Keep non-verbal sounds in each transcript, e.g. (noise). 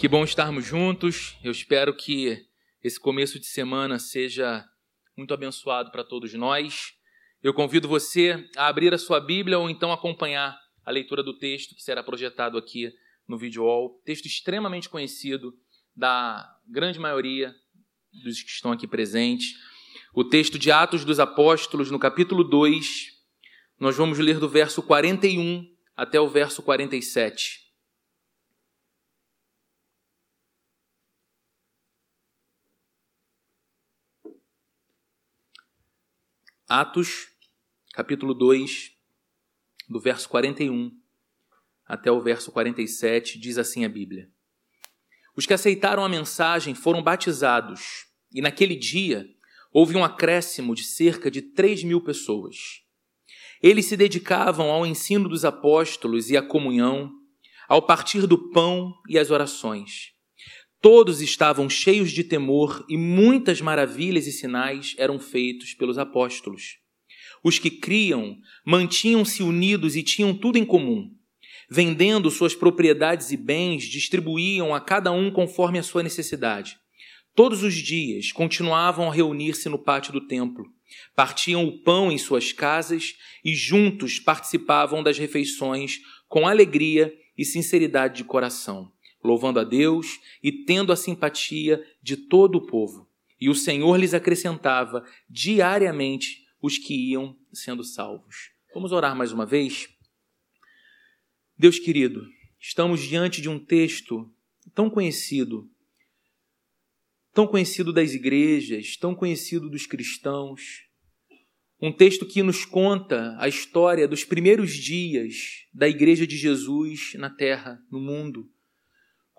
Que bom estarmos juntos. Eu espero que esse começo de semana seja muito abençoado para todos nós. Eu convido você a abrir a sua Bíblia ou então acompanhar a leitura do texto que será projetado aqui no vídeo wall. Texto extremamente conhecido da grande maioria dos que estão aqui presentes. O texto de Atos dos Apóstolos, no capítulo 2, nós vamos ler do verso 41 até o verso 47. Atos, capítulo 2, do verso 41 até o verso 47, diz assim a Bíblia: Os que aceitaram a mensagem foram batizados, e naquele dia houve um acréscimo de cerca de 3 mil pessoas. Eles se dedicavam ao ensino dos apóstolos e à comunhão, ao partir do pão e às orações. Todos estavam cheios de temor e muitas maravilhas e sinais eram feitos pelos apóstolos. Os que criam mantinham-se unidos e tinham tudo em comum. Vendendo suas propriedades e bens, distribuíam a cada um conforme a sua necessidade. Todos os dias continuavam a reunir-se no pátio do templo. Partiam o pão em suas casas e juntos participavam das refeições com alegria e sinceridade de coração louvando a Deus e tendo a simpatia de todo o povo. E o Senhor lhes acrescentava diariamente os que iam sendo salvos. Vamos orar mais uma vez? Deus querido, estamos diante de um texto tão conhecido, tão conhecido das igrejas, tão conhecido dos cristãos. Um texto que nos conta a história dos primeiros dias da Igreja de Jesus na terra, no mundo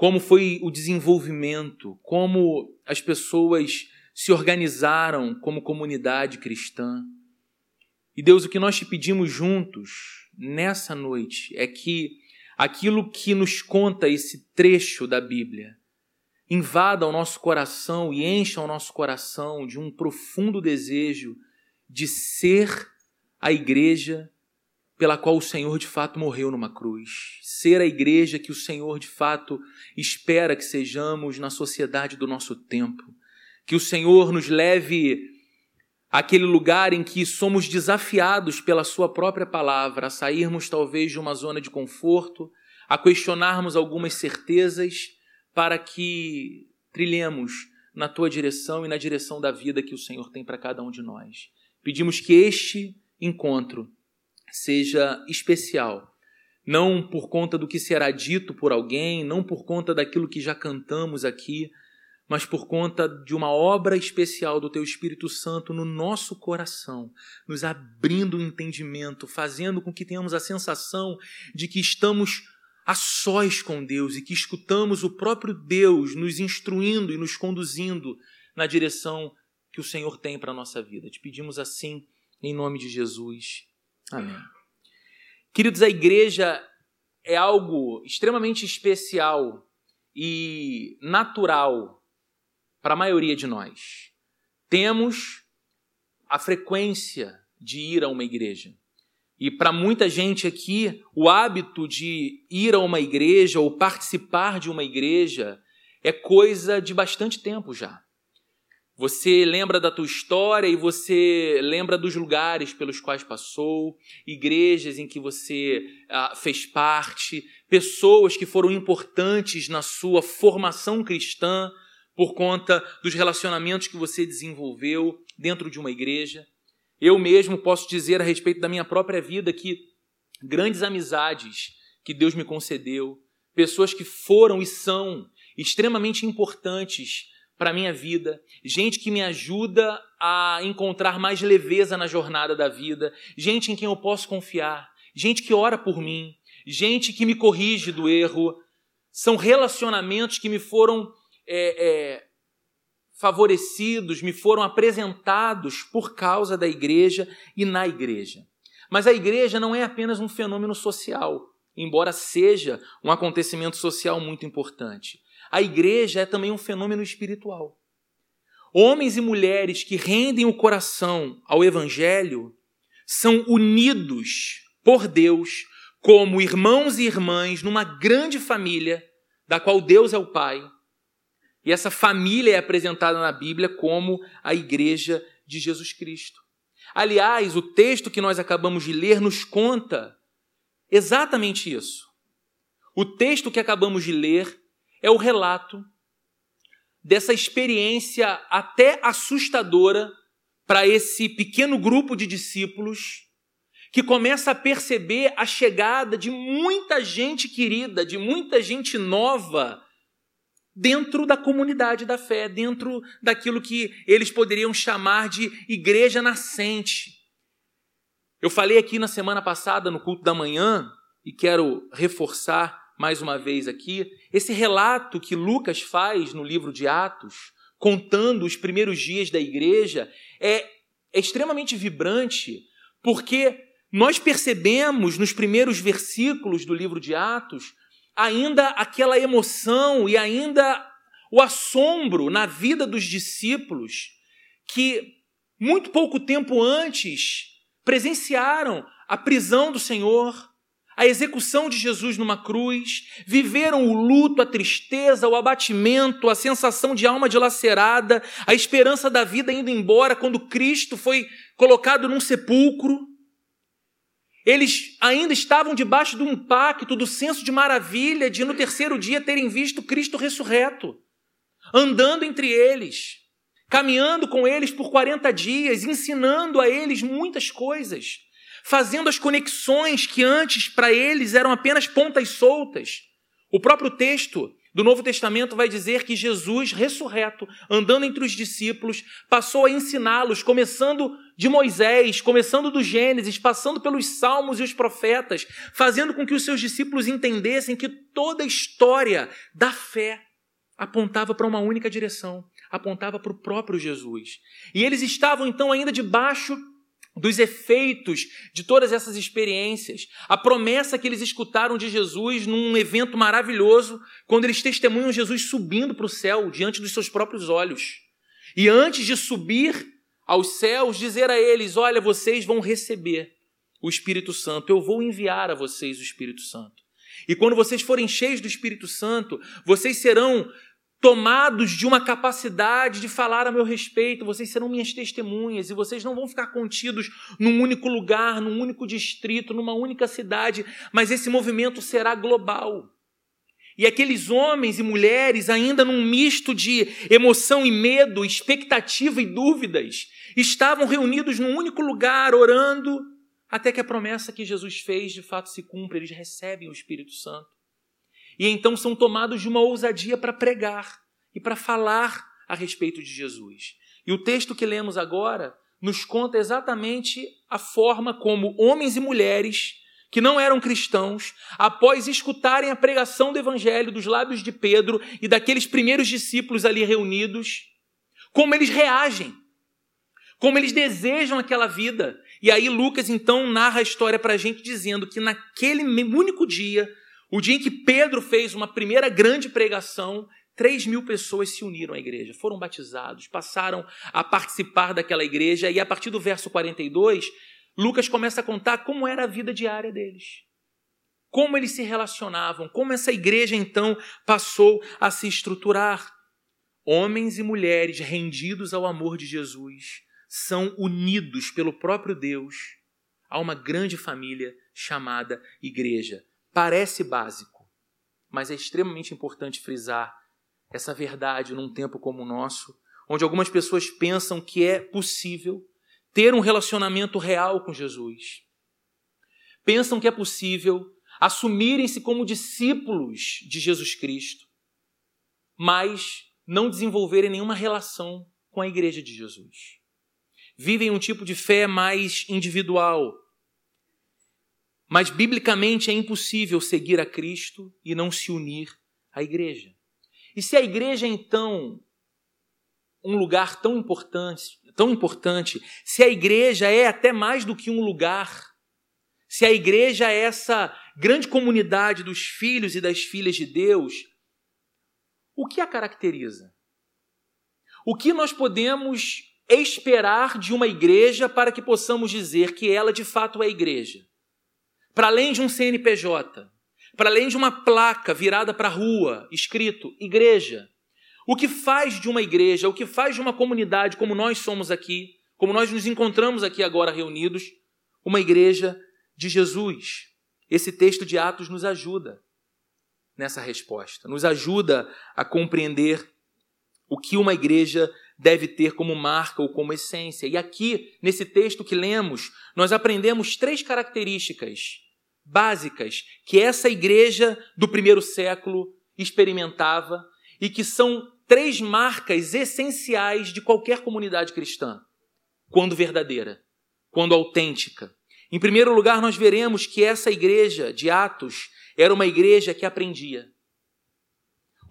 como foi o desenvolvimento, como as pessoas se organizaram como comunidade cristã. E Deus, o que nós te pedimos juntos nessa noite é que aquilo que nos conta esse trecho da Bíblia invada o nosso coração e encha o nosso coração de um profundo desejo de ser a igreja pela qual o Senhor de fato morreu numa cruz. Ser a igreja que o Senhor de fato espera que sejamos na sociedade do nosso tempo. Que o Senhor nos leve àquele lugar em que somos desafiados pela Sua própria palavra a sairmos talvez de uma zona de conforto, a questionarmos algumas certezas para que trilhemos na tua direção e na direção da vida que o Senhor tem para cada um de nós. Pedimos que este encontro seja especial. Não por conta do que será dito por alguém, não por conta daquilo que já cantamos aqui, mas por conta de uma obra especial do Teu Espírito Santo no nosso coração, nos abrindo o entendimento, fazendo com que tenhamos a sensação de que estamos a sós com Deus e que escutamos o próprio Deus nos instruindo e nos conduzindo na direção que o Senhor tem para a nossa vida. Te pedimos assim, em nome de Jesus. Amém. Queridos, a igreja é algo extremamente especial e natural para a maioria de nós. Temos a frequência de ir a uma igreja. E para muita gente aqui, o hábito de ir a uma igreja ou participar de uma igreja é coisa de bastante tempo já. Você lembra da tua história e você lembra dos lugares pelos quais passou, igrejas em que você ah, fez parte, pessoas que foram importantes na sua formação cristã por conta dos relacionamentos que você desenvolveu dentro de uma igreja. Eu mesmo posso dizer a respeito da minha própria vida que grandes amizades que Deus me concedeu, pessoas que foram e são extremamente importantes para a minha vida, gente que me ajuda a encontrar mais leveza na jornada da vida, gente em quem eu posso confiar, gente que ora por mim, gente que me corrige do erro. São relacionamentos que me foram é, é, favorecidos, me foram apresentados por causa da igreja e na igreja. Mas a igreja não é apenas um fenômeno social, embora seja um acontecimento social muito importante a igreja é também um fenômeno espiritual. Homens e mulheres que rendem o coração ao evangelho são unidos por Deus como irmãos e irmãs numa grande família da qual Deus é o Pai. E essa família é apresentada na Bíblia como a igreja de Jesus Cristo. Aliás, o texto que nós acabamos de ler nos conta exatamente isso. O texto que acabamos de ler é o relato dessa experiência até assustadora para esse pequeno grupo de discípulos que começa a perceber a chegada de muita gente querida, de muita gente nova dentro da comunidade da fé, dentro daquilo que eles poderiam chamar de igreja nascente. Eu falei aqui na semana passada, no culto da manhã, e quero reforçar mais uma vez aqui, esse relato que Lucas faz no livro de Atos, contando os primeiros dias da igreja, é, é extremamente vibrante, porque nós percebemos nos primeiros versículos do livro de Atos ainda aquela emoção e ainda o assombro na vida dos discípulos que muito pouco tempo antes presenciaram a prisão do Senhor, a execução de Jesus numa cruz, viveram o luto, a tristeza, o abatimento, a sensação de alma dilacerada, a esperança da vida indo embora quando Cristo foi colocado num sepulcro. Eles ainda estavam debaixo do impacto, do senso de maravilha de no terceiro dia terem visto Cristo ressurreto, andando entre eles, caminhando com eles por 40 dias, ensinando a eles muitas coisas, fazendo as conexões que antes para eles eram apenas pontas soltas. O próprio texto do Novo Testamento vai dizer que Jesus, ressurreto, andando entre os discípulos, passou a ensiná-los, começando de Moisés, começando do Gênesis, passando pelos Salmos e os profetas, fazendo com que os seus discípulos entendessem que toda a história da fé apontava para uma única direção, apontava para o próprio Jesus. E eles estavam então ainda debaixo dos efeitos de todas essas experiências, a promessa que eles escutaram de Jesus num evento maravilhoso, quando eles testemunham Jesus subindo para o céu diante dos seus próprios olhos. E antes de subir aos céus, dizer a eles: Olha, vocês vão receber o Espírito Santo, eu vou enviar a vocês o Espírito Santo. E quando vocês forem cheios do Espírito Santo, vocês serão tomados de uma capacidade de falar a meu respeito, vocês serão minhas testemunhas e vocês não vão ficar contidos num único lugar, num único distrito, numa única cidade, mas esse movimento será global. E aqueles homens e mulheres, ainda num misto de emoção e medo, expectativa e dúvidas, estavam reunidos num único lugar, orando, até que a promessa que Jesus fez de fato se cumpra, eles recebem o Espírito Santo e então são tomados de uma ousadia para pregar e para falar a respeito de Jesus. E o texto que lemos agora nos conta exatamente a forma como homens e mulheres que não eram cristãos, após escutarem a pregação do evangelho dos lábios de Pedro e daqueles primeiros discípulos ali reunidos, como eles reagem, como eles desejam aquela vida. E aí Lucas então narra a história para a gente dizendo que naquele único dia o dia em que Pedro fez uma primeira grande pregação, 3 mil pessoas se uniram à igreja, foram batizados, passaram a participar daquela igreja, e a partir do verso 42, Lucas começa a contar como era a vida diária deles. Como eles se relacionavam, como essa igreja então passou a se estruturar. Homens e mulheres rendidos ao amor de Jesus são unidos pelo próprio Deus a uma grande família chamada igreja. Parece básico, mas é extremamente importante frisar essa verdade num tempo como o nosso, onde algumas pessoas pensam que é possível ter um relacionamento real com Jesus. Pensam que é possível assumirem-se como discípulos de Jesus Cristo, mas não desenvolverem nenhuma relação com a igreja de Jesus. Vivem um tipo de fé mais individual, mas biblicamente é impossível seguir a Cristo e não se unir à igreja. E se a igreja então um lugar tão importante, tão importante, se a igreja é até mais do que um lugar, se a igreja é essa grande comunidade dos filhos e das filhas de Deus, o que a caracteriza? O que nós podemos esperar de uma igreja para que possamos dizer que ela de fato é igreja? Para além de um CNPJ, para além de uma placa virada para a rua, escrito igreja. O que faz de uma igreja, o que faz de uma comunidade como nós somos aqui, como nós nos encontramos aqui agora reunidos, uma igreja de Jesus. Esse texto de Atos nos ajuda nessa resposta, nos ajuda a compreender o que uma igreja deve ter como marca ou como essência. E aqui, nesse texto que lemos, nós aprendemos três características básicas que essa igreja do primeiro século experimentava e que são três marcas essenciais de qualquer comunidade cristã quando verdadeira, quando autêntica. Em primeiro lugar, nós veremos que essa igreja de Atos era uma igreja que aprendia.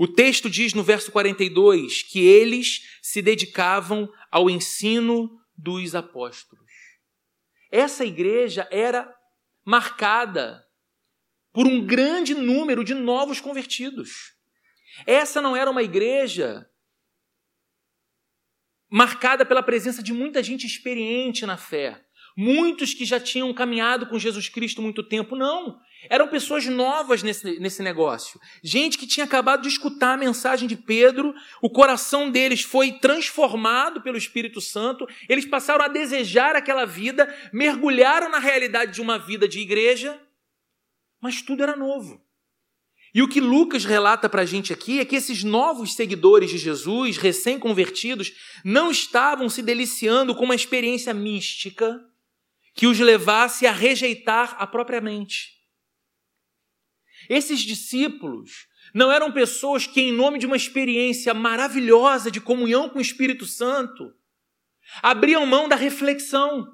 O texto diz no verso 42 que eles se dedicavam ao ensino dos apóstolos. Essa igreja era marcada por um grande número de novos convertidos. Essa não era uma igreja marcada pela presença de muita gente experiente na fé. Muitos que já tinham caminhado com Jesus Cristo muito tempo. Não. Eram pessoas novas nesse, nesse negócio. Gente que tinha acabado de escutar a mensagem de Pedro, o coração deles foi transformado pelo Espírito Santo, eles passaram a desejar aquela vida, mergulharam na realidade de uma vida de igreja, mas tudo era novo. E o que Lucas relata para a gente aqui é que esses novos seguidores de Jesus, recém-convertidos, não estavam se deliciando com uma experiência mística que os levasse a rejeitar a própria mente. Esses discípulos não eram pessoas que, em nome de uma experiência maravilhosa de comunhão com o Espírito Santo, abriam mão da reflexão,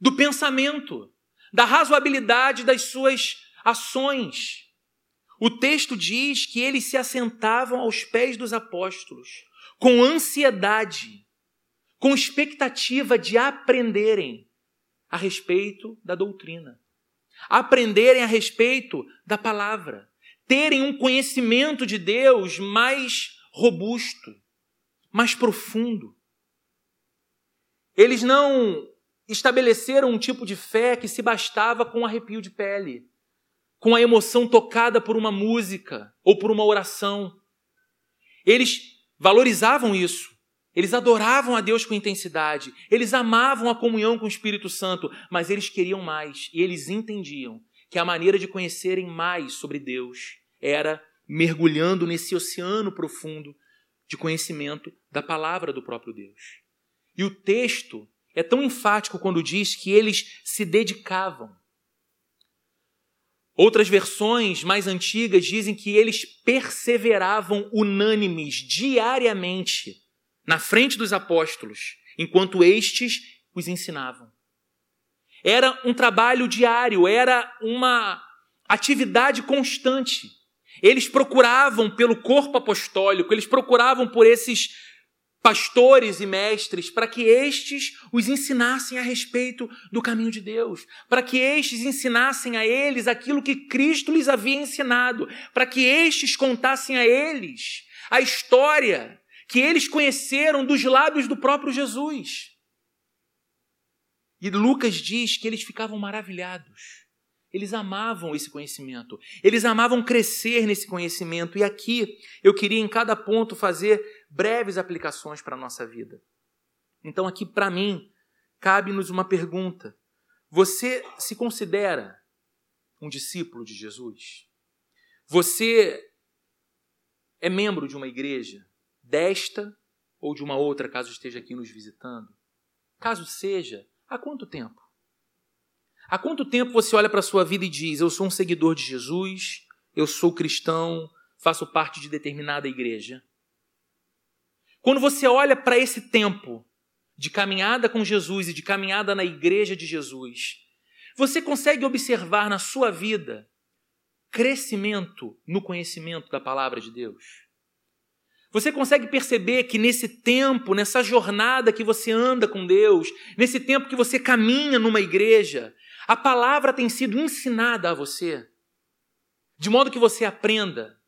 do pensamento, da razoabilidade das suas ações. O texto diz que eles se assentavam aos pés dos apóstolos, com ansiedade, com expectativa de aprenderem a respeito da doutrina, aprenderem a respeito da palavra, terem um conhecimento de Deus mais robusto, mais profundo. Eles não estabeleceram um tipo de fé que se bastava com um arrepio de pele com a emoção tocada por uma música ou por uma oração. Eles valorizavam isso. Eles adoravam a Deus com intensidade. Eles amavam a comunhão com o Espírito Santo, mas eles queriam mais e eles entendiam que a maneira de conhecerem mais sobre Deus era mergulhando nesse oceano profundo de conhecimento da palavra do próprio Deus. E o texto é tão enfático quando diz que eles se dedicavam Outras versões mais antigas dizem que eles perseveravam unânimes diariamente na frente dos apóstolos, enquanto estes os ensinavam. Era um trabalho diário, era uma atividade constante. Eles procuravam pelo corpo apostólico, eles procuravam por esses pastores e mestres, para que estes os ensinassem a respeito do caminho de Deus, para que estes ensinassem a eles aquilo que Cristo lhes havia ensinado, para que estes contassem a eles a história que eles conheceram dos lábios do próprio Jesus. E Lucas diz que eles ficavam maravilhados. Eles amavam esse conhecimento, eles amavam crescer nesse conhecimento. E aqui eu queria, em cada ponto, fazer breves aplicações para a nossa vida. Então, aqui para mim, cabe-nos uma pergunta: Você se considera um discípulo de Jesus? Você é membro de uma igreja, desta ou de uma outra, caso esteja aqui nos visitando? Caso seja, há quanto tempo? Há quanto tempo você olha para a sua vida e diz: Eu sou um seguidor de Jesus, eu sou cristão, faço parte de determinada igreja? Quando você olha para esse tempo de caminhada com Jesus e de caminhada na igreja de Jesus, você consegue observar na sua vida crescimento no conhecimento da palavra de Deus? Você consegue perceber que nesse tempo, nessa jornada que você anda com Deus, nesse tempo que você caminha numa igreja, a palavra tem sido ensinada a você, de modo que você aprenda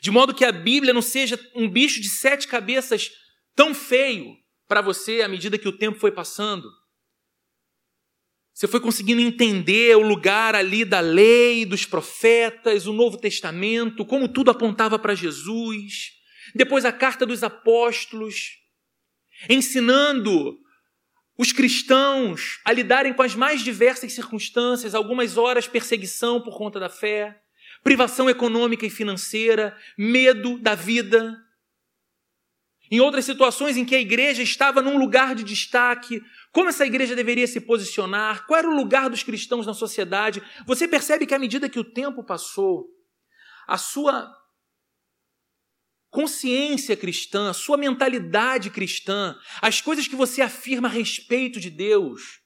de modo que a Bíblia não seja um bicho de sete cabeças tão feio para você à medida que o tempo foi passando. Você foi conseguindo entender o lugar ali da lei, dos profetas, o Novo Testamento, como tudo apontava para Jesus. Depois a carta dos apóstolos, ensinando os cristãos a lidarem com as mais diversas circunstâncias, algumas horas perseguição por conta da fé, privação econômica e financeira, medo da vida. Em outras situações em que a igreja estava num lugar de destaque, como essa igreja deveria se posicionar, qual era o lugar dos cristãos na sociedade, você percebe que à medida que o tempo passou, a sua consciência cristã, sua mentalidade cristã, as coisas que você afirma a respeito de Deus,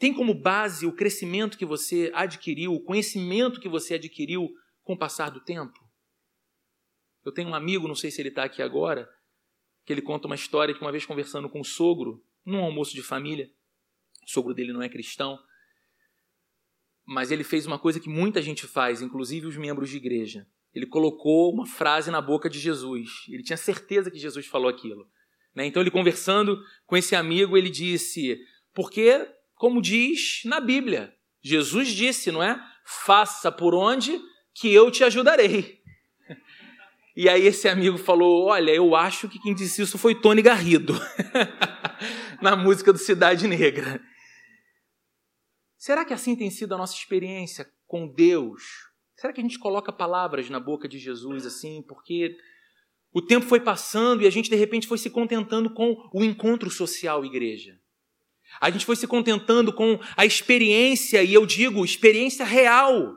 tem como base o crescimento que você adquiriu, o conhecimento que você adquiriu com o passar do tempo? Eu tenho um amigo, não sei se ele está aqui agora, que ele conta uma história que uma vez conversando com o sogro, num almoço de família, o sogro dele não é cristão, mas ele fez uma coisa que muita gente faz, inclusive os membros de igreja. Ele colocou uma frase na boca de Jesus. Ele tinha certeza que Jesus falou aquilo. Né? Então, ele conversando com esse amigo, ele disse: Porque, como diz na Bíblia, Jesus disse, não é? Faça por onde que eu te ajudarei. (laughs) E aí esse amigo falou: Olha, eu acho que quem disse isso foi Tony Garrido, (laughs) na música do Cidade Negra. Será que assim tem sido a nossa experiência com Deus, Será que a gente coloca palavras na boca de Jesus assim, porque o tempo foi passando e a gente de repente foi se contentando com o encontro social igreja? A gente foi se contentando com a experiência, e eu digo, experiência real,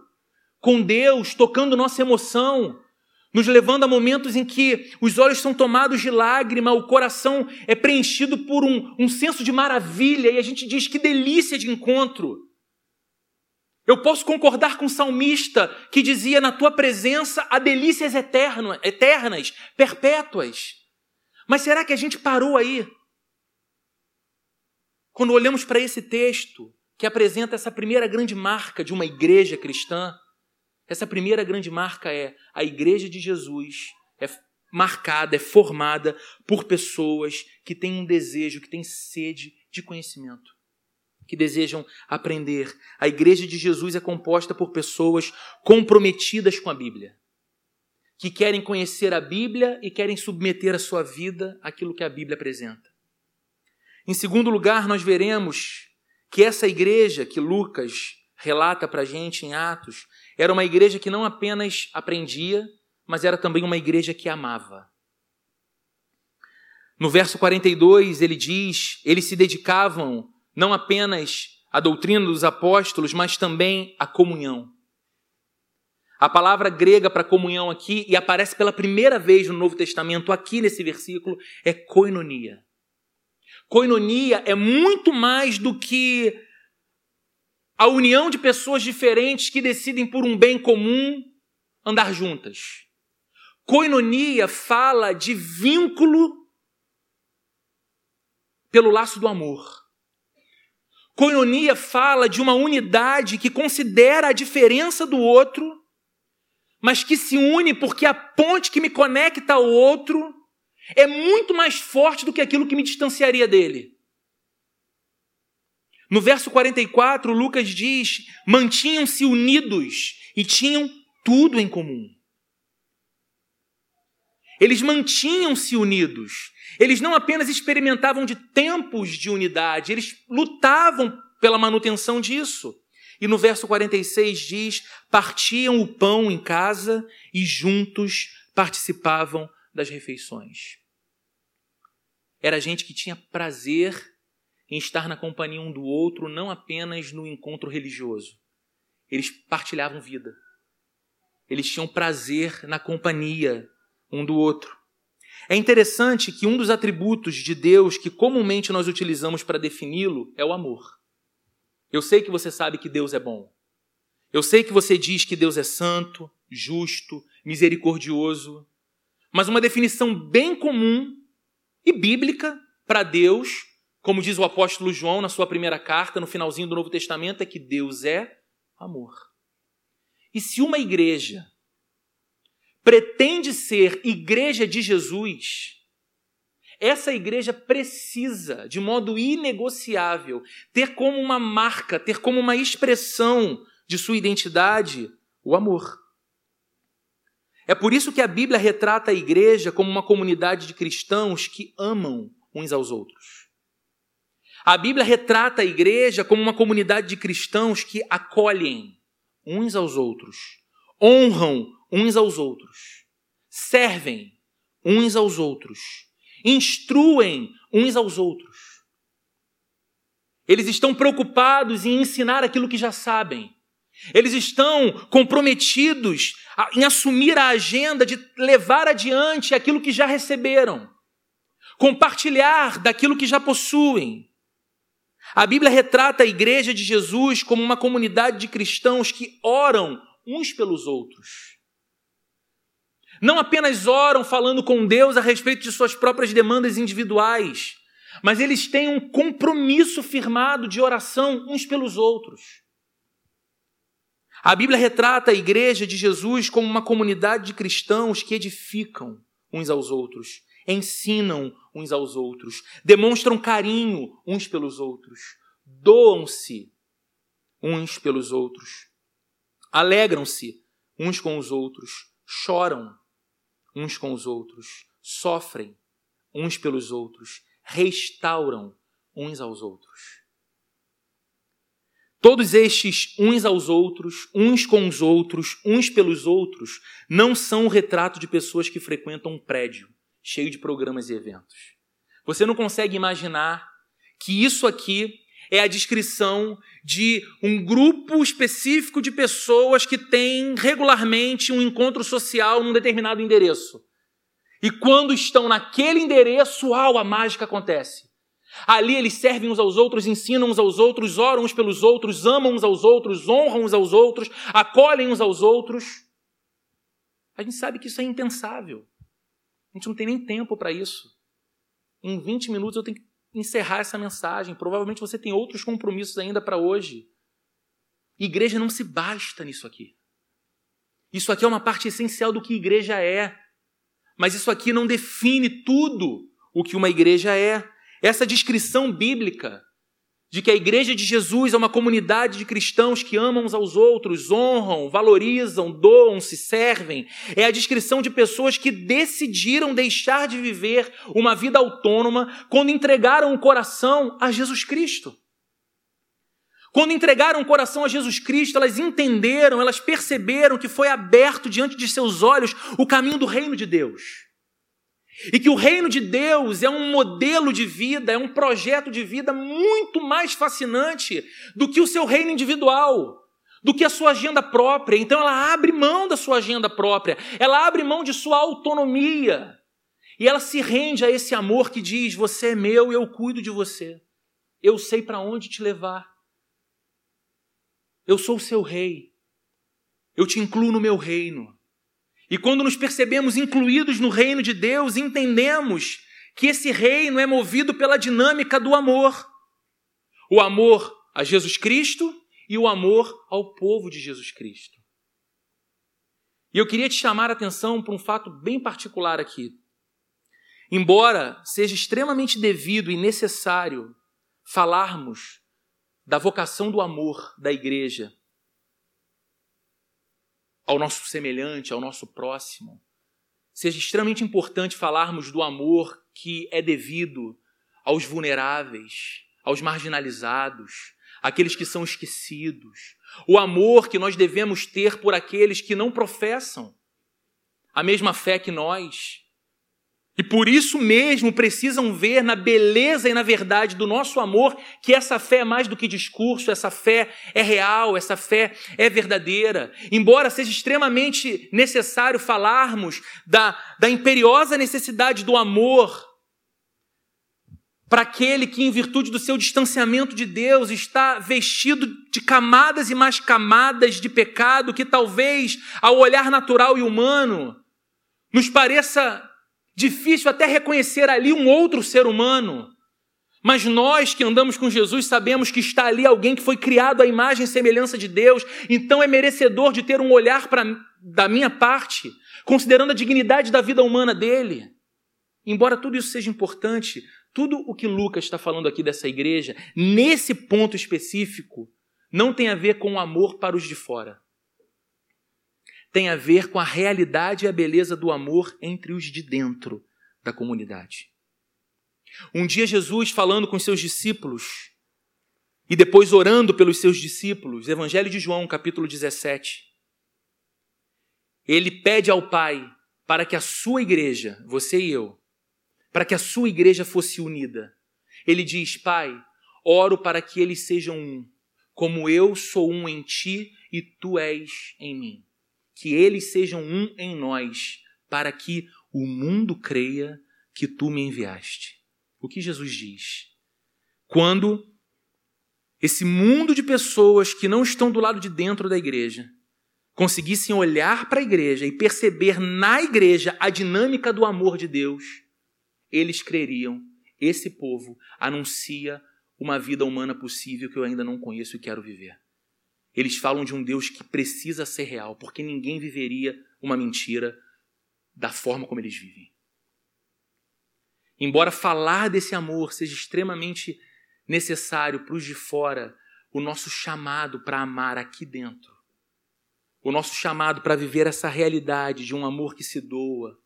com Deus, tocando nossa emoção, nos levando a momentos em que os olhos são tomados de lágrima, o coração é preenchido por um, um senso de maravilha, e a gente diz que delícia de encontro. Eu posso concordar com o salmista que dizia: Na tua presença há delícias eterno, eternas, perpétuas. Mas será que a gente parou aí? Quando olhamos para esse texto que apresenta essa primeira grande marca de uma igreja cristã, essa primeira grande marca é a igreja de Jesus é marcada, é formada por pessoas que têm um desejo, que têm sede de conhecimento que desejam aprender. A igreja de Jesus é composta por pessoas comprometidas com a Bíblia, que querem conhecer a Bíblia e querem submeter a sua vida àquilo que a Bíblia apresenta. Em segundo lugar, nós veremos que essa igreja que Lucas relata para a gente em Atos era uma igreja que não apenas aprendia, mas era também uma igreja que amava. No verso 42, ele diz: eles se dedicavam não apenas a doutrina dos apóstolos, mas também a comunhão. A palavra grega para comunhão aqui, e aparece pela primeira vez no Novo Testamento, aqui nesse versículo, é koinonia. Koinonia é muito mais do que a união de pessoas diferentes que decidem por um bem comum andar juntas. Koinonia fala de vínculo pelo laço do amor. Coinonia fala de uma unidade que considera a diferença do outro, mas que se une porque a ponte que me conecta ao outro é muito mais forte do que aquilo que me distanciaria dele. No verso 44, Lucas diz: mantinham-se unidos e tinham tudo em comum. Eles mantinham-se unidos. Eles não apenas experimentavam de tempos de unidade, eles lutavam pela manutenção disso. E no verso 46 diz: partiam o pão em casa e juntos participavam das refeições. Era gente que tinha prazer em estar na companhia um do outro, não apenas no encontro religioso. Eles partilhavam vida. Eles tinham prazer na companhia um do outro. É interessante que um dos atributos de Deus que comumente nós utilizamos para defini-lo é o amor. Eu sei que você sabe que Deus é bom. Eu sei que você diz que Deus é santo, justo, misericordioso. Mas uma definição bem comum e bíblica para Deus, como diz o apóstolo João na sua primeira carta, no finalzinho do Novo Testamento, é que Deus é amor. E se uma igreja pretende ser igreja de Jesus, essa igreja precisa, de modo inegociável, ter como uma marca, ter como uma expressão de sua identidade o amor. É por isso que a Bíblia retrata a igreja como uma comunidade de cristãos que amam uns aos outros. A Bíblia retrata a igreja como uma comunidade de cristãos que acolhem uns aos outros, honram uns aos outros, servem uns aos outros, instruem uns aos outros. Eles estão preocupados em ensinar aquilo que já sabem. Eles estão comprometidos em assumir a agenda de levar adiante aquilo que já receberam, compartilhar daquilo que já possuem. A Bíblia retrata a igreja de Jesus como uma comunidade de cristãos que oram uns pelos outros. Não apenas oram falando com Deus a respeito de suas próprias demandas individuais, mas eles têm um compromisso firmado de oração uns pelos outros. A Bíblia retrata a igreja de Jesus como uma comunidade de cristãos que edificam uns aos outros, ensinam uns aos outros, demonstram carinho uns pelos outros, doam-se uns pelos outros, alegram-se uns com os outros, choram uns com os outros, sofrem uns pelos outros, restauram uns aos outros. Todos estes uns aos outros, uns com os outros, uns pelos outros, não são o retrato de pessoas que frequentam um prédio cheio de programas e eventos. Você não consegue imaginar que isso aqui é a descrição de um grupo específico de pessoas que tem regularmente um encontro social num determinado endereço. E quando estão naquele endereço, uau, a mágica acontece. Ali eles servem uns aos outros, ensinam uns aos outros, oram uns pelos outros, amam uns aos outros, honram uns aos outros, acolhem uns aos outros. A gente sabe que isso é impensável. A gente não tem nem tempo para isso. Em 20 minutos eu tenho que encerrar essa mensagem. Provavelmente você tem outros compromissos ainda para hoje. Igreja não se basta nisso aqui. Isso aqui é uma parte essencial do que igreja é. Mas isso aqui não define tudo o que uma igreja é. Essa descrição bíblica de que a igreja de Jesus é uma comunidade de cristãos que amam uns aos outros, honram, valorizam, doam, se servem, é a descrição de pessoas que decidiram deixar de viver uma vida autônoma quando entregaram o coração a Jesus Cristo. Quando entregaram o coração a Jesus Cristo, elas entenderam, elas perceberam que foi aberto diante de seus olhos o caminho do reino de Deus. E que o reino de Deus é um modelo de vida, é um projeto de vida muito mais fascinante do que o seu reino individual, do que a sua agenda própria. Então ela abre mão da sua agenda própria, ela abre mão de sua autonomia. E ela se rende a esse amor que diz: Você é meu, eu cuido de você. Eu sei para onde te levar. Eu sou o seu rei. Eu te incluo no meu reino. E quando nos percebemos incluídos no reino de Deus, entendemos que esse reino é movido pela dinâmica do amor. O amor a Jesus Cristo e o amor ao povo de Jesus Cristo. E eu queria te chamar a atenção para um fato bem particular aqui. Embora seja extremamente devido e necessário falarmos da vocação do amor da igreja ao nosso semelhante, ao nosso próximo. Seja extremamente importante falarmos do amor que é devido aos vulneráveis, aos marginalizados, aqueles que são esquecidos. O amor que nós devemos ter por aqueles que não professam a mesma fé que nós, e por isso mesmo precisam ver na beleza e na verdade do nosso amor que essa fé é mais do que discurso, essa fé é real, essa fé é verdadeira. Embora seja extremamente necessário falarmos da, da imperiosa necessidade do amor para aquele que, em virtude do seu distanciamento de Deus, está vestido de camadas e mais camadas de pecado que talvez, ao olhar natural e humano, nos pareça Difícil até reconhecer ali um outro ser humano. Mas nós que andamos com Jesus sabemos que está ali alguém que foi criado à imagem e semelhança de Deus, então é merecedor de ter um olhar da minha parte, considerando a dignidade da vida humana dele. embora tudo isso seja importante, tudo o que Lucas está falando aqui dessa igreja, nesse ponto específico, não tem a ver com o amor para os de fora. Tem a ver com a realidade e a beleza do amor entre os de dentro da comunidade. Um dia, Jesus, falando com seus discípulos, e depois orando pelos seus discípulos, Evangelho de João, capítulo 17, ele pede ao Pai para que a sua igreja, você e eu, para que a sua igreja fosse unida. Ele diz: Pai, oro para que eles sejam um, como eu sou um em ti e tu és em mim. Que eles sejam um em nós, para que o mundo creia que tu me enviaste. O que Jesus diz? Quando esse mundo de pessoas que não estão do lado de dentro da igreja conseguissem olhar para a igreja e perceber na igreja a dinâmica do amor de Deus, eles creriam. Esse povo anuncia uma vida humana possível que eu ainda não conheço e quero viver. Eles falam de um Deus que precisa ser real, porque ninguém viveria uma mentira da forma como eles vivem. Embora falar desse amor seja extremamente necessário para os de fora, o nosso chamado para amar aqui dentro o nosso chamado para viver essa realidade de um amor que se doa,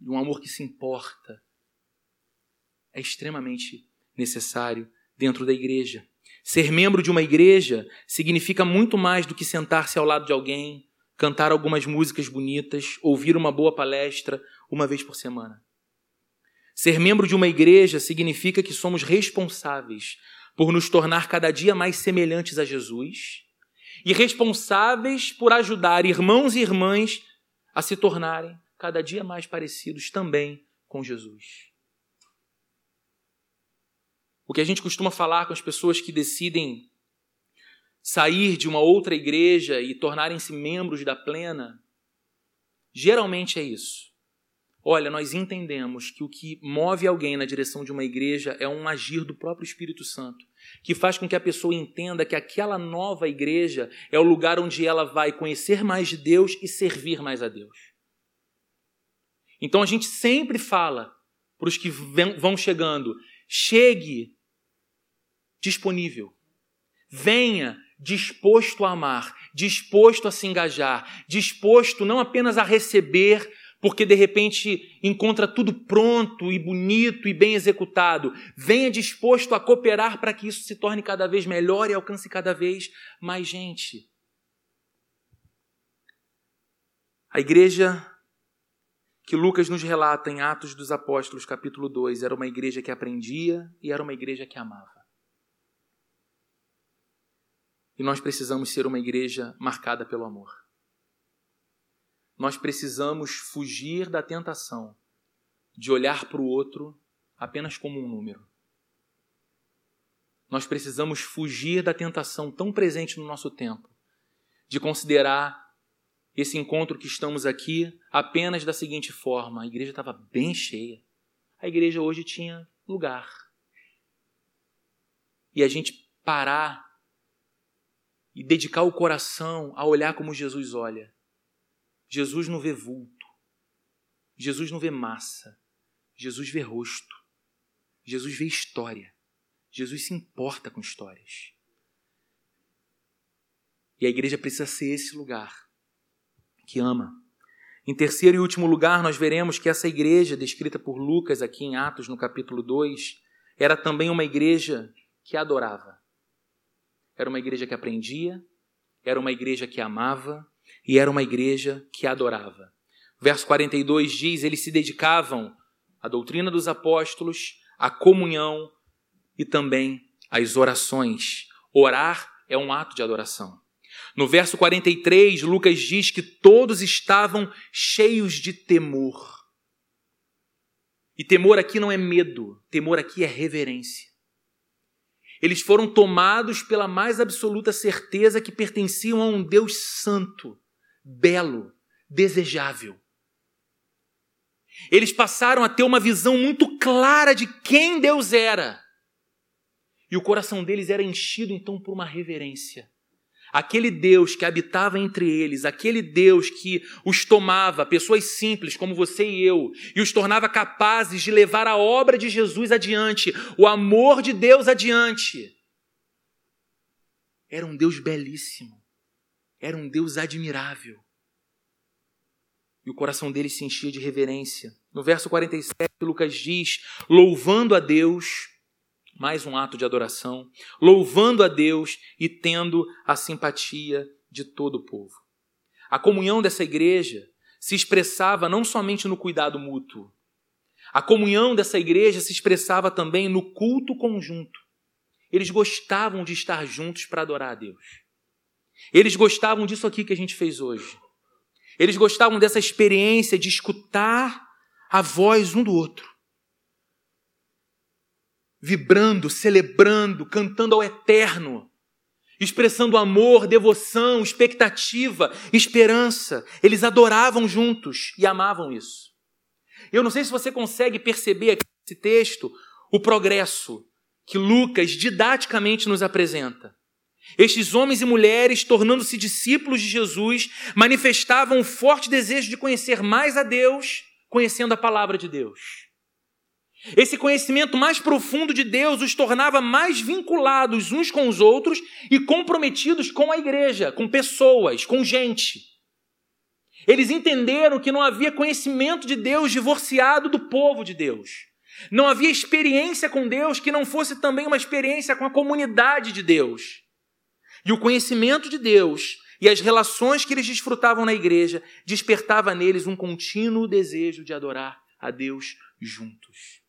de um amor que se importa, é extremamente necessário dentro da igreja. Ser membro de uma igreja significa muito mais do que sentar-se ao lado de alguém, cantar algumas músicas bonitas, ouvir uma boa palestra uma vez por semana. Ser membro de uma igreja significa que somos responsáveis por nos tornar cada dia mais semelhantes a Jesus e responsáveis por ajudar irmãos e irmãs a se tornarem cada dia mais parecidos também com Jesus. O que a gente costuma falar com as pessoas que decidem sair de uma outra igreja e tornarem-se membros da plena, geralmente é isso. Olha, nós entendemos que o que move alguém na direção de uma igreja é um agir do próprio Espírito Santo que faz com que a pessoa entenda que aquela nova igreja é o lugar onde ela vai conhecer mais de Deus e servir mais a Deus. Então a gente sempre fala para os que vão chegando: chegue disponível, venha disposto a amar, disposto a se engajar, disposto não apenas a receber porque de repente encontra tudo pronto e bonito e bem executado. Venha disposto a cooperar para que isso se torne cada vez melhor e alcance cada vez mais gente. A igreja que Lucas nos relata em Atos dos Apóstolos, capítulo 2, era uma igreja que aprendia e era uma igreja que amava. E nós precisamos ser uma igreja marcada pelo amor nós precisamos fugir da tentação de olhar para o outro apenas como um número. Nós precisamos fugir da tentação tão presente no nosso tempo de considerar esse encontro que estamos aqui apenas da seguinte forma: a igreja estava bem cheia, a igreja hoje tinha lugar. E a gente parar e dedicar o coração a olhar como Jesus olha Jesus não vê vulto. Jesus não vê massa. Jesus vê rosto. Jesus vê história. Jesus se importa com histórias. E a igreja precisa ser esse lugar que ama. Em terceiro e último lugar, nós veremos que essa igreja, descrita por Lucas aqui em Atos, no capítulo 2, era também uma igreja que adorava. Era uma igreja que aprendia, era uma igreja que amava, e era uma igreja que adorava. Verso 42 diz: eles se dedicavam à doutrina dos apóstolos, à comunhão e também às orações. Orar é um ato de adoração. No verso 43, Lucas diz que todos estavam cheios de temor. E temor aqui não é medo, temor aqui é reverência. Eles foram tomados pela mais absoluta certeza que pertenciam a um Deus santo, belo, desejável. Eles passaram a ter uma visão muito clara de quem Deus era. E o coração deles era enchido então por uma reverência. Aquele Deus que habitava entre eles, aquele Deus que os tomava, pessoas simples como você e eu, e os tornava capazes de levar a obra de Jesus adiante, o amor de Deus adiante. Era um Deus belíssimo, era um Deus admirável. E o coração deles se enchia de reverência. No verso 47, Lucas diz: louvando a Deus mais um ato de adoração, louvando a Deus e tendo a simpatia de todo o povo. A comunhão dessa igreja se expressava não somente no cuidado mútuo, a comunhão dessa igreja se expressava também no culto conjunto. Eles gostavam de estar juntos para adorar a Deus. Eles gostavam disso aqui que a gente fez hoje. Eles gostavam dessa experiência de escutar a voz um do outro vibrando, celebrando, cantando ao eterno, expressando amor, devoção, expectativa, esperança. Eles adoravam juntos e amavam isso. Eu não sei se você consegue perceber aqui nesse texto o progresso que Lucas didaticamente nos apresenta. Estes homens e mulheres, tornando-se discípulos de Jesus, manifestavam um forte desejo de conhecer mais a Deus, conhecendo a palavra de Deus. Esse conhecimento mais profundo de Deus os tornava mais vinculados uns com os outros e comprometidos com a igreja, com pessoas, com gente. Eles entenderam que não havia conhecimento de Deus divorciado do povo de Deus. Não havia experiência com Deus que não fosse também uma experiência com a comunidade de Deus. E o conhecimento de Deus e as relações que eles desfrutavam na igreja despertava neles um contínuo desejo de adorar a Deus juntos.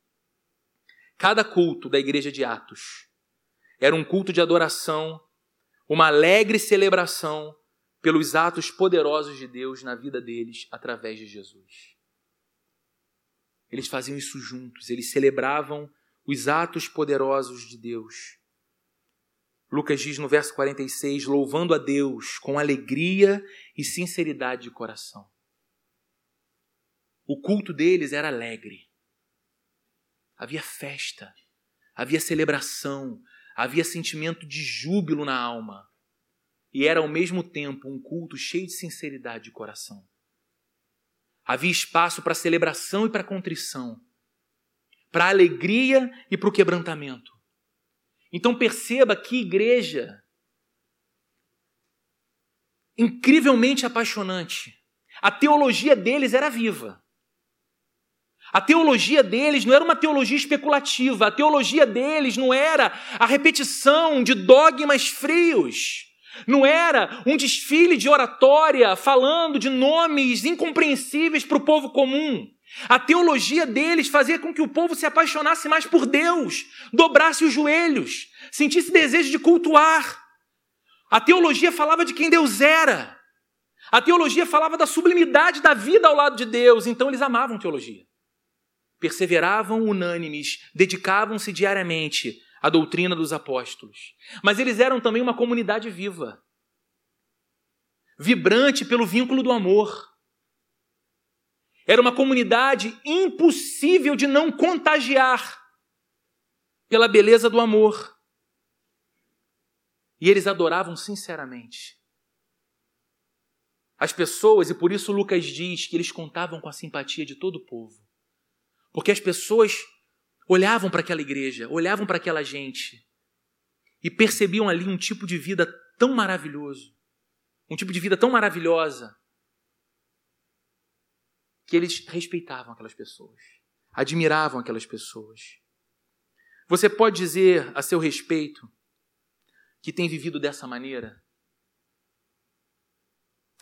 Cada culto da igreja de Atos era um culto de adoração, uma alegre celebração pelos atos poderosos de Deus na vida deles através de Jesus. Eles faziam isso juntos, eles celebravam os atos poderosos de Deus. Lucas diz no verso 46: louvando a Deus com alegria e sinceridade de coração. O culto deles era alegre havia festa, havia celebração, havia sentimento de júbilo na alma. E era ao mesmo tempo um culto cheio de sinceridade de coração. Havia espaço para celebração e para contrição, para alegria e para o quebrantamento. Então perceba que igreja incrivelmente apaixonante. A teologia deles era viva. A teologia deles não era uma teologia especulativa, a teologia deles não era a repetição de dogmas frios, não era um desfile de oratória falando de nomes incompreensíveis para o povo comum. A teologia deles fazia com que o povo se apaixonasse mais por Deus, dobrasse os joelhos, sentisse desejo de cultuar. A teologia falava de quem Deus era. A teologia falava da sublimidade da vida ao lado de Deus, então eles amavam teologia perseveravam unânimes, dedicavam-se diariamente à doutrina dos apóstolos. Mas eles eram também uma comunidade viva, vibrante pelo vínculo do amor. Era uma comunidade impossível de não contagiar pela beleza do amor. E eles adoravam sinceramente. As pessoas, e por isso Lucas diz que eles contavam com a simpatia de todo o povo. Porque as pessoas olhavam para aquela igreja, olhavam para aquela gente e percebiam ali um tipo de vida tão maravilhoso, um tipo de vida tão maravilhosa, que eles respeitavam aquelas pessoas, admiravam aquelas pessoas. Você pode dizer a seu respeito que tem vivido dessa maneira?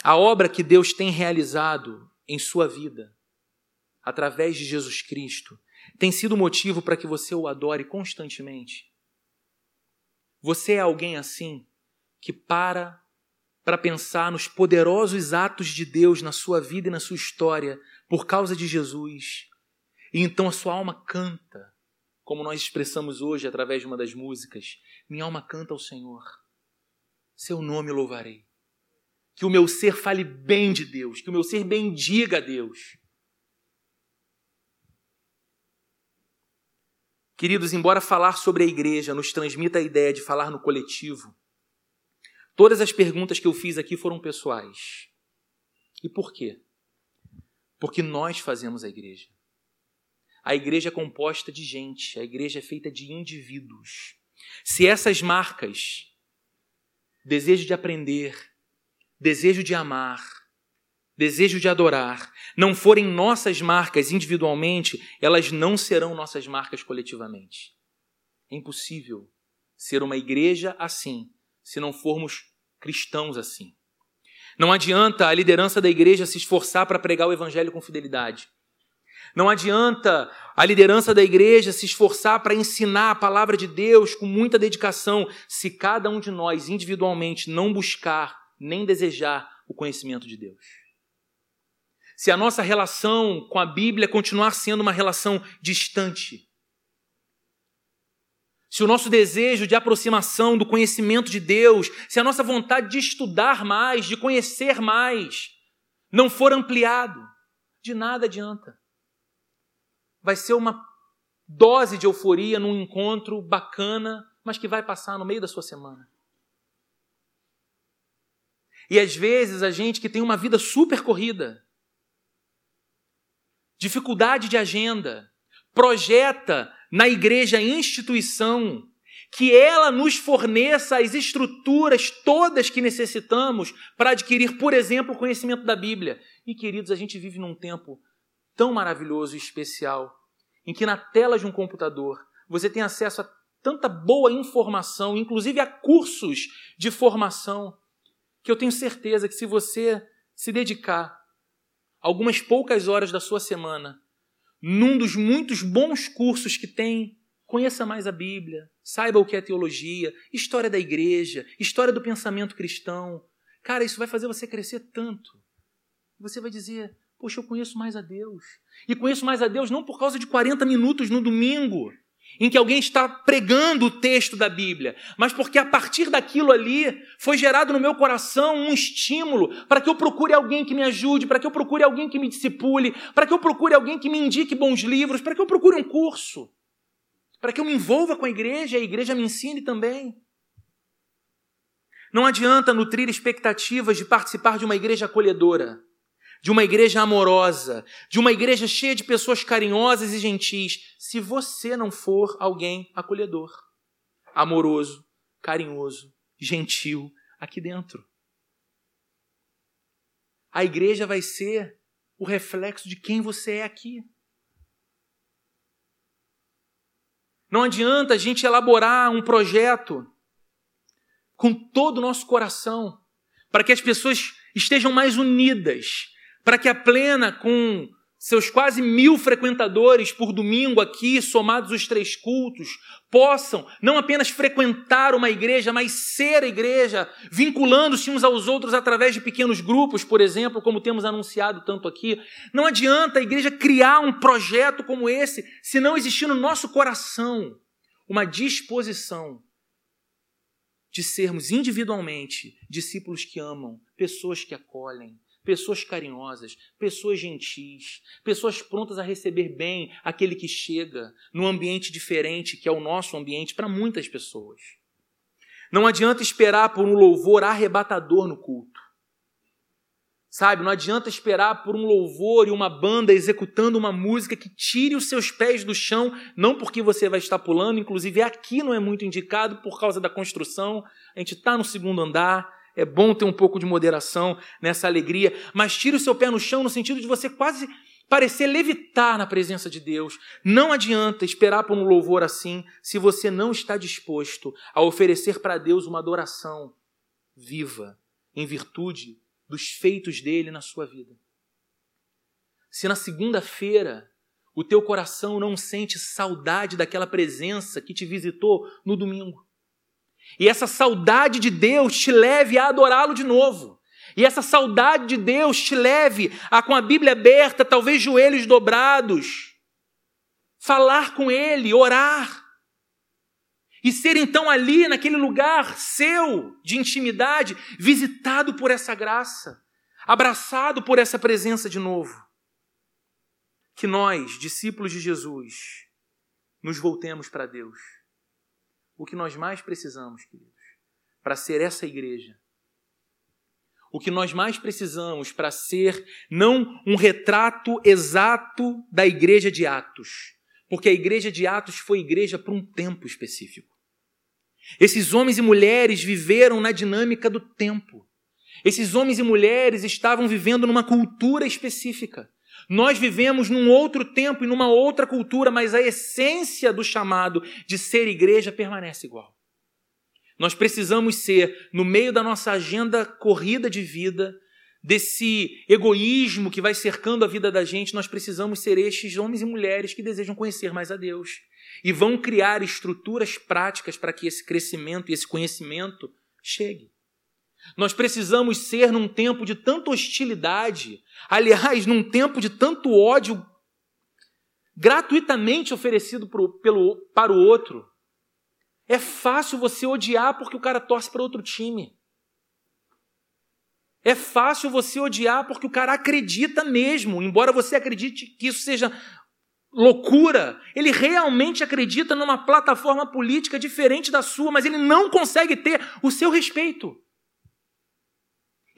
A obra que Deus tem realizado em sua vida através de Jesus Cristo, tem sido motivo para que você o adore constantemente? Você é alguém assim que para para pensar nos poderosos atos de Deus na sua vida e na sua história por causa de Jesus. E então a sua alma canta, como nós expressamos hoje através de uma das músicas: Minha alma canta ao Senhor, seu nome louvarei. Que o meu ser fale bem de Deus, que o meu ser bendiga a Deus. Queridos, embora falar sobre a igreja nos transmita a ideia de falar no coletivo, Todas as perguntas que eu fiz aqui foram pessoais. E por quê? Porque nós fazemos a igreja. A igreja é composta de gente, a igreja é feita de indivíduos. Se essas marcas, desejo de aprender, desejo de amar, desejo de adorar, não forem nossas marcas individualmente, elas não serão nossas marcas coletivamente. É impossível ser uma igreja assim se não formos cristãos assim. Não adianta a liderança da igreja se esforçar para pregar o evangelho com fidelidade. Não adianta a liderança da igreja se esforçar para ensinar a palavra de Deus com muita dedicação se cada um de nós individualmente não buscar nem desejar o conhecimento de Deus. Se a nossa relação com a Bíblia continuar sendo uma relação distante, se o nosso desejo de aproximação do conhecimento de Deus, se a nossa vontade de estudar mais, de conhecer mais, não for ampliado, de nada adianta. Vai ser uma dose de euforia num encontro bacana, mas que vai passar no meio da sua semana. E às vezes a gente que tem uma vida super corrida, dificuldade de agenda, projeta na igreja instituição, que ela nos forneça as estruturas todas que necessitamos para adquirir, por exemplo, o conhecimento da Bíblia. E queridos, a gente vive num tempo tão maravilhoso e especial, em que na tela de um computador você tem acesso a tanta boa informação, inclusive a cursos de formação, que eu tenho certeza que se você se dedicar algumas poucas horas da sua semana num dos muitos bons cursos que tem, conheça mais a Bíblia, saiba o que é teologia, história da igreja, história do pensamento cristão. Cara, isso vai fazer você crescer tanto. Você vai dizer: Poxa, eu conheço mais a Deus. E conheço mais a Deus não por causa de 40 minutos no domingo, em que alguém está pregando o texto da Bíblia, mas porque a partir daquilo ali foi gerado no meu coração um estímulo para que eu procure alguém que me ajude, para que eu procure alguém que me discipule, para que eu procure alguém que me indique bons livros, para que eu procure um curso, para que eu me envolva com a igreja e a igreja me ensine também. Não adianta nutrir expectativas de participar de uma igreja acolhedora de uma igreja amorosa, de uma igreja cheia de pessoas carinhosas e gentis, se você não for alguém acolhedor, amoroso, carinhoso, gentil aqui dentro. A igreja vai ser o reflexo de quem você é aqui. Não adianta a gente elaborar um projeto com todo o nosso coração para que as pessoas estejam mais unidas, para que a Plena, com seus quase mil frequentadores por domingo aqui, somados os três cultos, possam não apenas frequentar uma igreja, mas ser a igreja, vinculando-se uns aos outros através de pequenos grupos, por exemplo, como temos anunciado tanto aqui. Não adianta a igreja criar um projeto como esse se não existir no nosso coração uma disposição de sermos individualmente discípulos que amam, pessoas que acolhem, pessoas carinhosas, pessoas gentis, pessoas prontas a receber bem aquele que chega num ambiente diferente que é o nosso ambiente para muitas pessoas. Não adianta esperar por um louvor arrebatador no culto. Sabe, não adianta esperar por um louvor e uma banda executando uma música que tire os seus pés do chão, não porque você vai estar pulando, inclusive aqui não é muito indicado por causa da construção. A gente está no segundo andar, é bom ter um pouco de moderação nessa alegria, mas tire o seu pé no chão no sentido de você quase parecer levitar na presença de Deus. Não adianta esperar por um louvor assim se você não está disposto a oferecer para Deus uma adoração viva, em virtude dos feitos dele na sua vida. Se na segunda-feira o teu coração não sente saudade daquela presença que te visitou no domingo, e essa saudade de Deus te leve a adorá-lo de novo. E essa saudade de Deus te leve a, com a Bíblia aberta, talvez joelhos dobrados, falar com Ele, orar. E ser então ali, naquele lugar seu de intimidade, visitado por essa graça, abraçado por essa presença de novo. Que nós, discípulos de Jesus, nos voltemos para Deus o que nós mais precisamos, queridos, para ser essa igreja, o que nós mais precisamos para ser não um retrato exato da igreja de Atos, porque a igreja de Atos foi igreja para um tempo específico. Esses homens e mulheres viveram na dinâmica do tempo. Esses homens e mulheres estavam vivendo numa cultura específica. Nós vivemos num outro tempo e numa outra cultura, mas a essência do chamado de ser igreja permanece igual. Nós precisamos ser, no meio da nossa agenda corrida de vida, desse egoísmo que vai cercando a vida da gente, nós precisamos ser estes homens e mulheres que desejam conhecer mais a Deus e vão criar estruturas práticas para que esse crescimento e esse conhecimento chegue. Nós precisamos ser num tempo de tanta hostilidade, aliás, num tempo de tanto ódio gratuitamente oferecido pro, pelo, para o outro. É fácil você odiar porque o cara torce para outro time. É fácil você odiar porque o cara acredita mesmo, embora você acredite que isso seja loucura. Ele realmente acredita numa plataforma política diferente da sua, mas ele não consegue ter o seu respeito.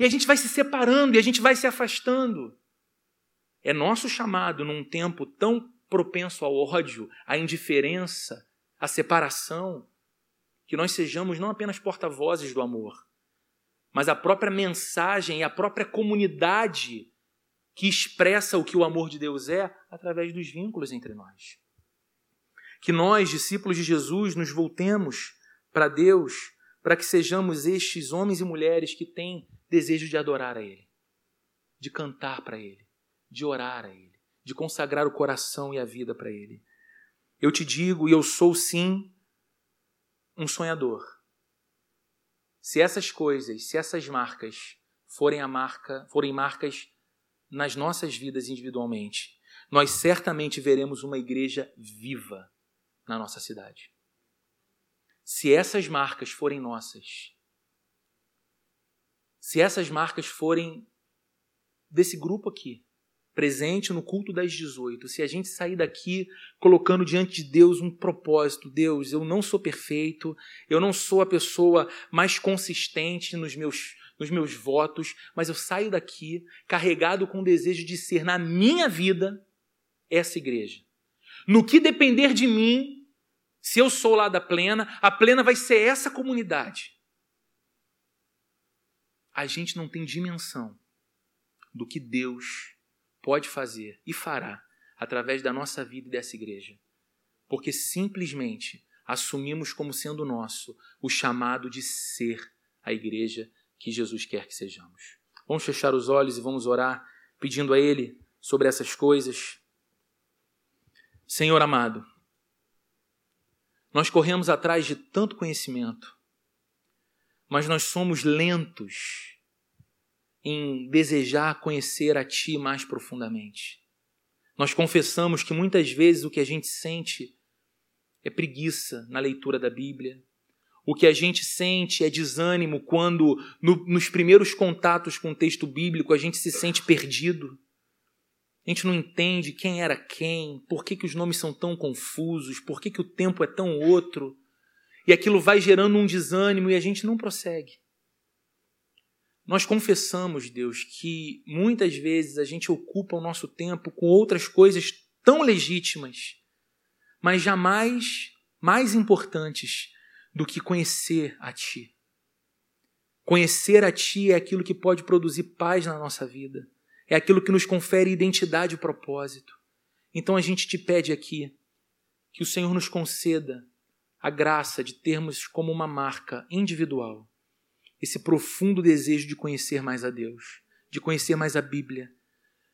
E a gente vai se separando e a gente vai se afastando. É nosso chamado num tempo tão propenso ao ódio, à indiferença, à separação, que nós sejamos não apenas porta-vozes do amor, mas a própria mensagem e a própria comunidade que expressa o que o amor de Deus é através dos vínculos entre nós. Que nós, discípulos de Jesus, nos voltemos para Deus, para que sejamos estes homens e mulheres que têm desejo de adorar a Ele, de cantar para Ele, de orar a Ele, de consagrar o coração e a vida para Ele. Eu te digo, e eu sou sim um sonhador. Se essas coisas, se essas marcas forem a marca, forem marcas nas nossas vidas individualmente, nós certamente veremos uma igreja viva na nossa cidade. Se essas marcas forem nossas, se essas marcas forem desse grupo aqui, presente no culto das 18, se a gente sair daqui colocando diante de Deus um propósito, Deus, eu não sou perfeito, eu não sou a pessoa mais consistente nos meus nos meus votos, mas eu saio daqui carregado com o desejo de ser na minha vida essa igreja. No que depender de mim, se eu sou lá da plena, a plena vai ser essa comunidade a gente não tem dimensão do que Deus pode fazer e fará através da nossa vida e dessa igreja. Porque simplesmente assumimos como sendo nosso o chamado de ser a igreja que Jesus quer que sejamos. Vamos fechar os olhos e vamos orar pedindo a Ele sobre essas coisas. Senhor amado, nós corremos atrás de tanto conhecimento, mas nós somos lentos em desejar conhecer a Ti mais profundamente. Nós confessamos que muitas vezes o que a gente sente é preguiça na leitura da Bíblia. O que a gente sente é desânimo quando, no, nos primeiros contatos com o texto bíblico, a gente se sente perdido. A gente não entende quem era quem, por que, que os nomes são tão confusos, por que, que o tempo é tão outro. E aquilo vai gerando um desânimo e a gente não prossegue. Nós confessamos, Deus, que muitas vezes a gente ocupa o nosso tempo com outras coisas tão legítimas, mas jamais mais importantes do que conhecer a Ti. Conhecer a Ti é aquilo que pode produzir paz na nossa vida, é aquilo que nos confere identidade e propósito. Então a gente te pede aqui que o Senhor nos conceda a graça de termos como uma marca individual esse profundo desejo de conhecer mais a Deus, de conhecer mais a Bíblia.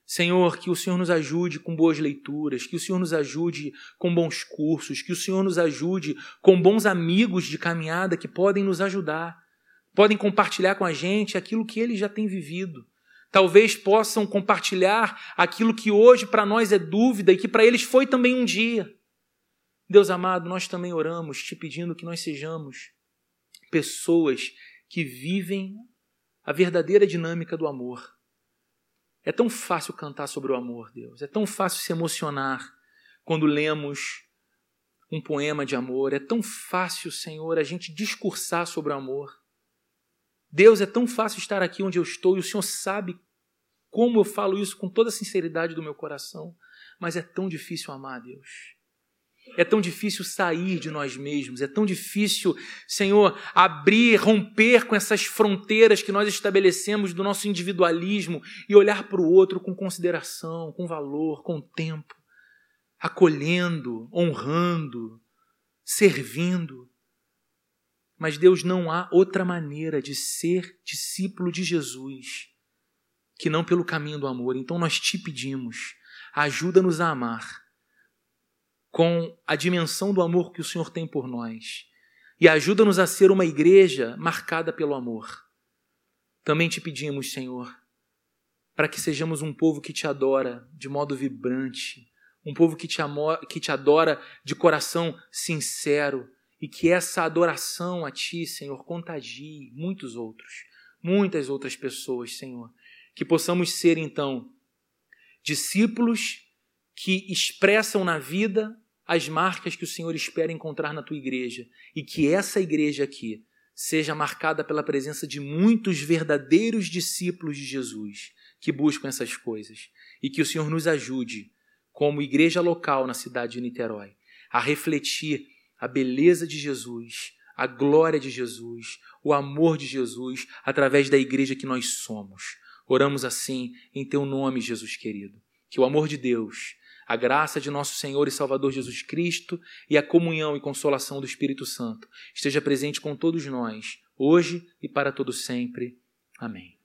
Senhor, que o Senhor nos ajude com boas leituras, que o Senhor nos ajude com bons cursos, que o Senhor nos ajude com bons amigos de caminhada que podem nos ajudar, podem compartilhar com a gente aquilo que eles já têm vivido. Talvez possam compartilhar aquilo que hoje para nós é dúvida e que para eles foi também um dia. Deus amado, nós também oramos te pedindo que nós sejamos pessoas que vivem a verdadeira dinâmica do amor. É tão fácil cantar sobre o amor, Deus. É tão fácil se emocionar quando lemos um poema de amor. É tão fácil, Senhor, a gente discursar sobre o amor. Deus, é tão fácil estar aqui onde eu estou e o Senhor sabe como eu falo isso com toda a sinceridade do meu coração, mas é tão difícil amar, Deus. É tão difícil sair de nós mesmos, é tão difícil, Senhor, abrir, romper com essas fronteiras que nós estabelecemos do nosso individualismo e olhar para o outro com consideração, com valor, com tempo, acolhendo, honrando, servindo. Mas Deus não há outra maneira de ser discípulo de Jesus que não pelo caminho do amor. Então nós te pedimos, ajuda-nos a amar com a dimensão do amor que o Senhor tem por nós e ajuda-nos a ser uma igreja marcada pelo amor. Também te pedimos, Senhor, para que sejamos um povo que te adora de modo vibrante, um povo que te, que te adora de coração sincero e que essa adoração a Ti, Senhor, contagie muitos outros, muitas outras pessoas, Senhor. Que possamos ser, então, discípulos que expressam na vida as marcas que o Senhor espera encontrar na tua igreja e que essa igreja aqui seja marcada pela presença de muitos verdadeiros discípulos de Jesus que buscam essas coisas e que o Senhor nos ajude, como igreja local na cidade de Niterói, a refletir a beleza de Jesus, a glória de Jesus, o amor de Jesus através da igreja que nós somos. Oramos assim em teu nome, Jesus querido. Que o amor de Deus a graça de nosso Senhor e Salvador Jesus Cristo e a comunhão e consolação do Espírito Santo esteja presente com todos nós, hoje e para todo sempre. Amém.